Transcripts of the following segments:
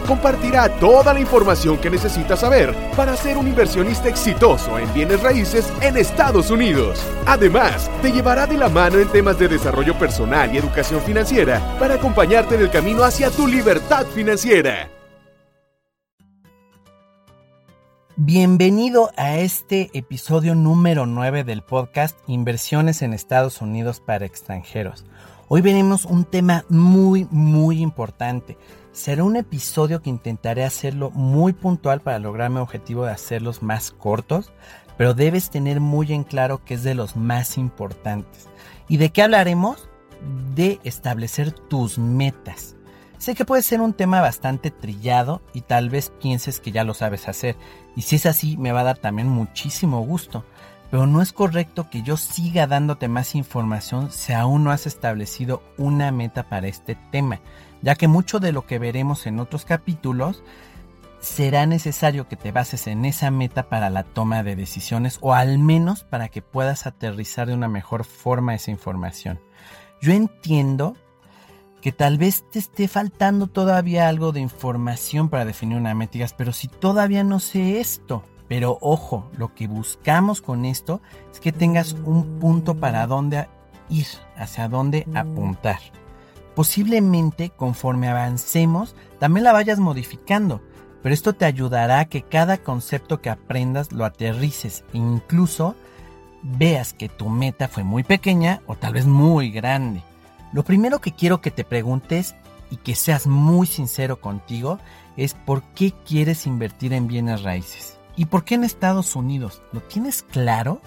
compartirá toda la información que necesitas saber para ser un inversionista exitoso en bienes raíces en Estados Unidos. Además, te llevará de la mano en temas de desarrollo personal y educación financiera para acompañarte en el camino hacia tu libertad financiera. Bienvenido a este episodio número 9 del podcast Inversiones en Estados Unidos para extranjeros. Hoy veremos un tema muy, muy importante Será un episodio que intentaré hacerlo muy puntual para lograr mi objetivo de hacerlos más cortos, pero debes tener muy en claro que es de los más importantes. ¿Y de qué hablaremos? De establecer tus metas. Sé que puede ser un tema bastante trillado y tal vez pienses que ya lo sabes hacer. Y si es así, me va a dar también muchísimo gusto. Pero no es correcto que yo siga dándote más información si aún no has establecido una meta para este tema ya que mucho de lo que veremos en otros capítulos será necesario que te bases en esa meta para la toma de decisiones o al menos para que puedas aterrizar de una mejor forma esa información. Yo entiendo que tal vez te esté faltando todavía algo de información para definir una meta, pero si todavía no sé esto, pero ojo, lo que buscamos con esto es que tengas un punto para dónde ir, hacia dónde apuntar. Posiblemente conforme avancemos también la vayas modificando, pero esto te ayudará a que cada concepto que aprendas lo aterrices e incluso veas que tu meta fue muy pequeña o tal vez muy grande. Lo primero que quiero que te preguntes y que seas muy sincero contigo es por qué quieres invertir en bienes raíces. ¿Y por qué en Estados Unidos? ¿Lo tienes claro?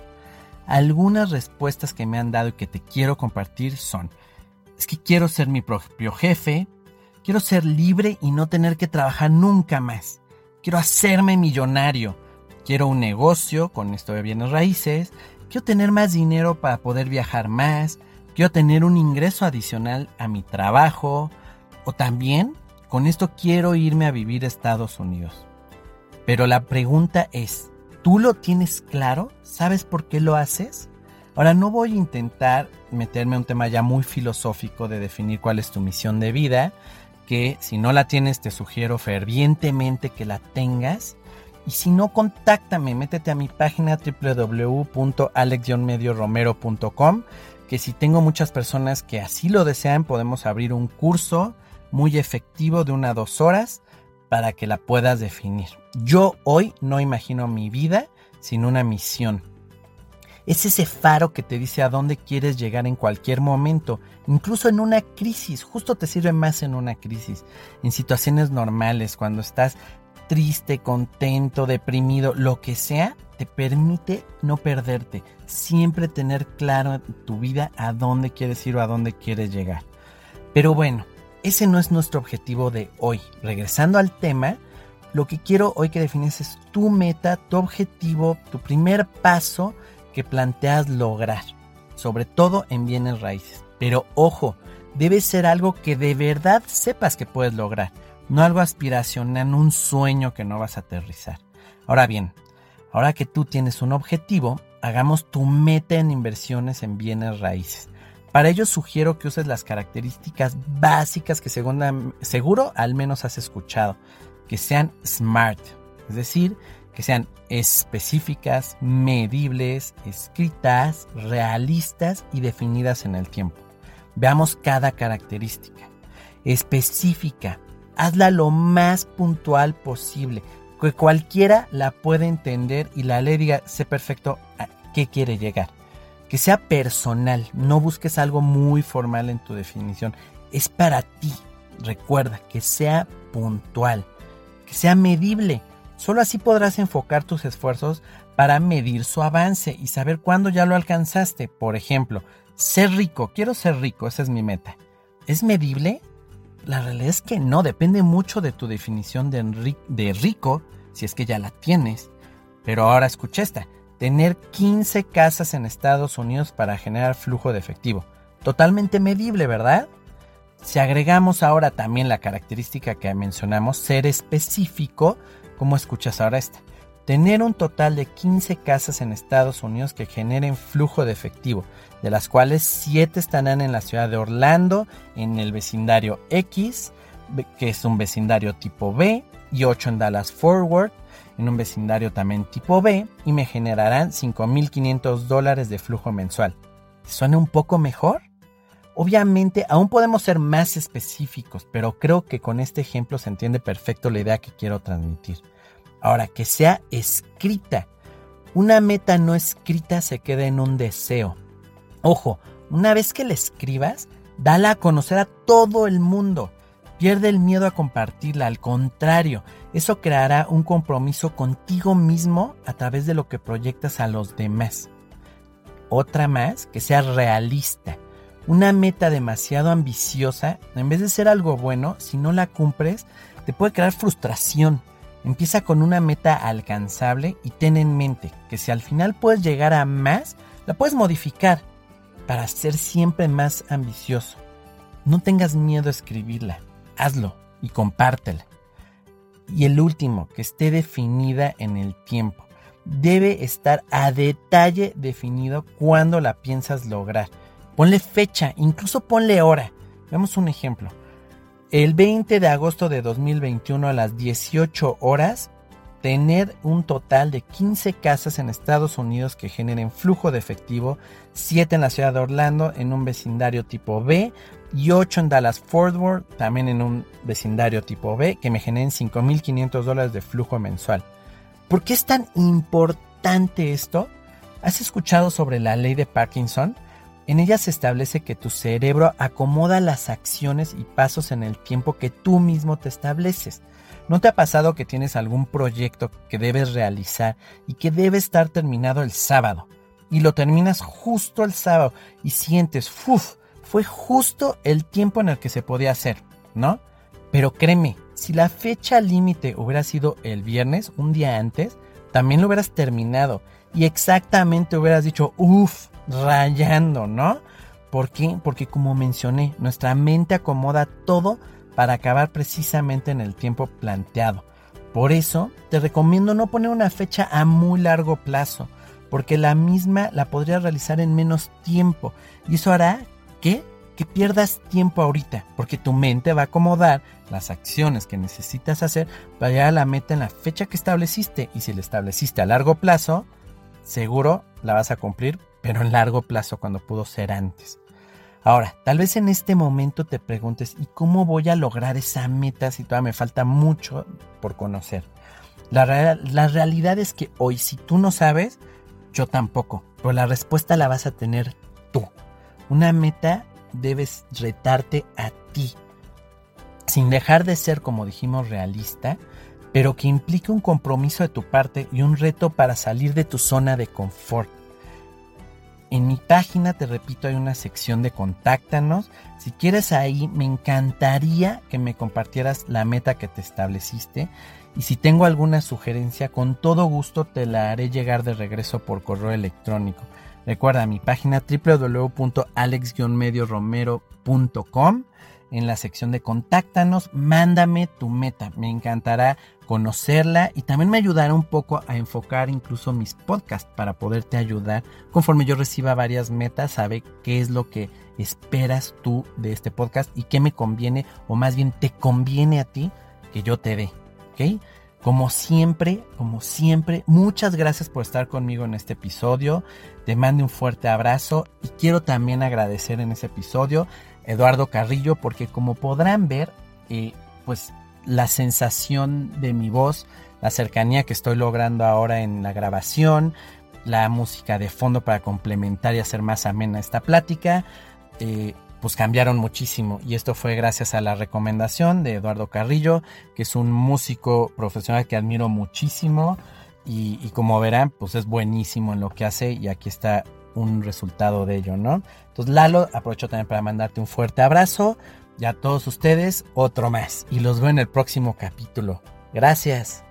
Algunas respuestas que me han dado y que te quiero compartir son, es que quiero ser mi propio jefe, quiero ser libre y no tener que trabajar nunca más. Quiero hacerme millonario. Quiero un negocio con esto de bienes raíces. Quiero tener más dinero para poder viajar más. Quiero tener un ingreso adicional a mi trabajo. O también, con esto quiero irme a vivir a Estados Unidos. Pero la pregunta es, ¿tú lo tienes claro? ¿Sabes por qué lo haces? Ahora no voy a intentar meterme a un tema ya muy filosófico de definir cuál es tu misión de vida, que si no la tienes te sugiero fervientemente que la tengas. Y si no, contáctame, métete a mi página www.alex-medioromero.com, que si tengo muchas personas que así lo desean, podemos abrir un curso muy efectivo de una a dos horas para que la puedas definir. Yo hoy no imagino mi vida sin una misión es ese faro que te dice a dónde quieres llegar en cualquier momento, incluso en una crisis, justo te sirve más en una crisis, en situaciones normales, cuando estás triste, contento, deprimido, lo que sea, te permite no perderte, siempre tener claro en tu vida a dónde quieres ir o a dónde quieres llegar. Pero bueno, ese no es nuestro objetivo de hoy. Regresando al tema, lo que quiero hoy que defines es tu meta, tu objetivo, tu primer paso que planteas lograr, sobre todo en bienes raíces. Pero ojo, debe ser algo que de verdad sepas que puedes lograr, no algo aspiracional, un sueño que no vas a aterrizar. Ahora bien, ahora que tú tienes un objetivo, hagamos tu meta en inversiones en bienes raíces. Para ello sugiero que uses las características básicas que seguro al menos has escuchado, que sean SMART, es decir, que sean específicas, medibles, escritas, realistas y definidas en el tiempo. Veamos cada característica. Específica, hazla lo más puntual posible, que cualquiera la pueda entender y la ley diga, sé perfecto a qué quiere llegar. Que sea personal, no busques algo muy formal en tu definición, es para ti. Recuerda que sea puntual, que sea medible Solo así podrás enfocar tus esfuerzos para medir su avance y saber cuándo ya lo alcanzaste. Por ejemplo, ser rico, quiero ser rico, esa es mi meta. ¿Es medible? La realidad es que no, depende mucho de tu definición de, rico, si es que ya la tienes. Pero ahora escucha esta, tener 15 casas en Estados Unidos para generar flujo de efectivo. Totalmente medible, ¿verdad? Si agregamos ahora también la característica que mencionamos, ser específico, como escuchas ahora esta? Tener un total de 15 casas en Estados Unidos que generen flujo de efectivo, de las cuales 7 estarán en la ciudad de Orlando, en el vecindario X, que es un vecindario tipo B, y 8 en Dallas Forward, en un vecindario también tipo B, y me generarán 5.500 dólares de flujo mensual. ¿Suena un poco mejor? Obviamente aún podemos ser más específicos, pero creo que con este ejemplo se entiende perfecto la idea que quiero transmitir. Ahora, que sea escrita. Una meta no escrita se queda en un deseo. Ojo, una vez que la escribas, dala a conocer a todo el mundo. Pierde el miedo a compartirla, al contrario, eso creará un compromiso contigo mismo a través de lo que proyectas a los demás. Otra más, que sea realista. Una meta demasiado ambiciosa, en vez de ser algo bueno, si no la cumples, te puede crear frustración. Empieza con una meta alcanzable y ten en mente que si al final puedes llegar a más, la puedes modificar para ser siempre más ambicioso. No tengas miedo a escribirla, hazlo y compártela. Y el último, que esté definida en el tiempo. Debe estar a detalle definido cuando la piensas lograr. Ponle fecha, incluso ponle hora. Veamos un ejemplo. El 20 de agosto de 2021 a las 18 horas, tener un total de 15 casas en Estados Unidos que generen flujo de efectivo, 7 en la ciudad de Orlando en un vecindario tipo B y 8 en Dallas Fort Worth también en un vecindario tipo B que me generen 5.500 dólares de flujo mensual. ¿Por qué es tan importante esto? ¿Has escuchado sobre la ley de Parkinson? En ella se establece que tu cerebro acomoda las acciones y pasos en el tiempo que tú mismo te estableces. ¿No te ha pasado que tienes algún proyecto que debes realizar y que debe estar terminado el sábado? Y lo terminas justo el sábado y sientes, uff, fue justo el tiempo en el que se podía hacer, ¿no? Pero créeme, si la fecha límite hubiera sido el viernes, un día antes, también lo hubieras terminado y exactamente hubieras dicho, uff, rayando, ¿no? ¿Por qué? Porque como mencioné, nuestra mente acomoda todo para acabar precisamente en el tiempo planteado. Por eso te recomiendo no poner una fecha a muy largo plazo, porque la misma la podrías realizar en menos tiempo y eso hará que que pierdas tiempo ahorita, porque tu mente va a acomodar las acciones que necesitas hacer para llegar a la meta en la fecha que estableciste y si la estableciste a largo plazo, seguro la vas a cumplir pero en largo plazo cuando pudo ser antes. Ahora, tal vez en este momento te preguntes, ¿y cómo voy a lograr esa meta si todavía me falta mucho por conocer? La, la realidad es que hoy si tú no sabes, yo tampoco, pero la respuesta la vas a tener tú. Una meta debes retarte a ti, sin dejar de ser, como dijimos, realista, pero que implique un compromiso de tu parte y un reto para salir de tu zona de confort. En mi página, te repito, hay una sección de contáctanos. Si quieres ahí, me encantaría que me compartieras la meta que te estableciste. Y si tengo alguna sugerencia, con todo gusto te la haré llegar de regreso por correo electrónico. Recuerda mi página www.alex-medioromero.com en la sección de contáctanos, mándame tu meta. Me encantará conocerla y también me ayudará un poco a enfocar incluso mis podcasts para poderte ayudar conforme yo reciba varias metas, sabe qué es lo que esperas tú de este podcast y qué me conviene o más bien te conviene a ti que yo te dé. ¿Ok? Como siempre, como siempre, muchas gracias por estar conmigo en este episodio. Te mando un fuerte abrazo y quiero también agradecer en ese episodio Eduardo Carrillo, porque como podrán ver, eh, pues la sensación de mi voz, la cercanía que estoy logrando ahora en la grabación, la música de fondo para complementar y hacer más amena esta plática, eh, pues cambiaron muchísimo. Y esto fue gracias a la recomendación de Eduardo Carrillo, que es un músico profesional que admiro muchísimo. Y, y como verán, pues es buenísimo en lo que hace y aquí está un resultado de ello, ¿no? Entonces, Lalo, aprovecho también para mandarte un fuerte abrazo y a todos ustedes otro más. Y los veo en el próximo capítulo. Gracias.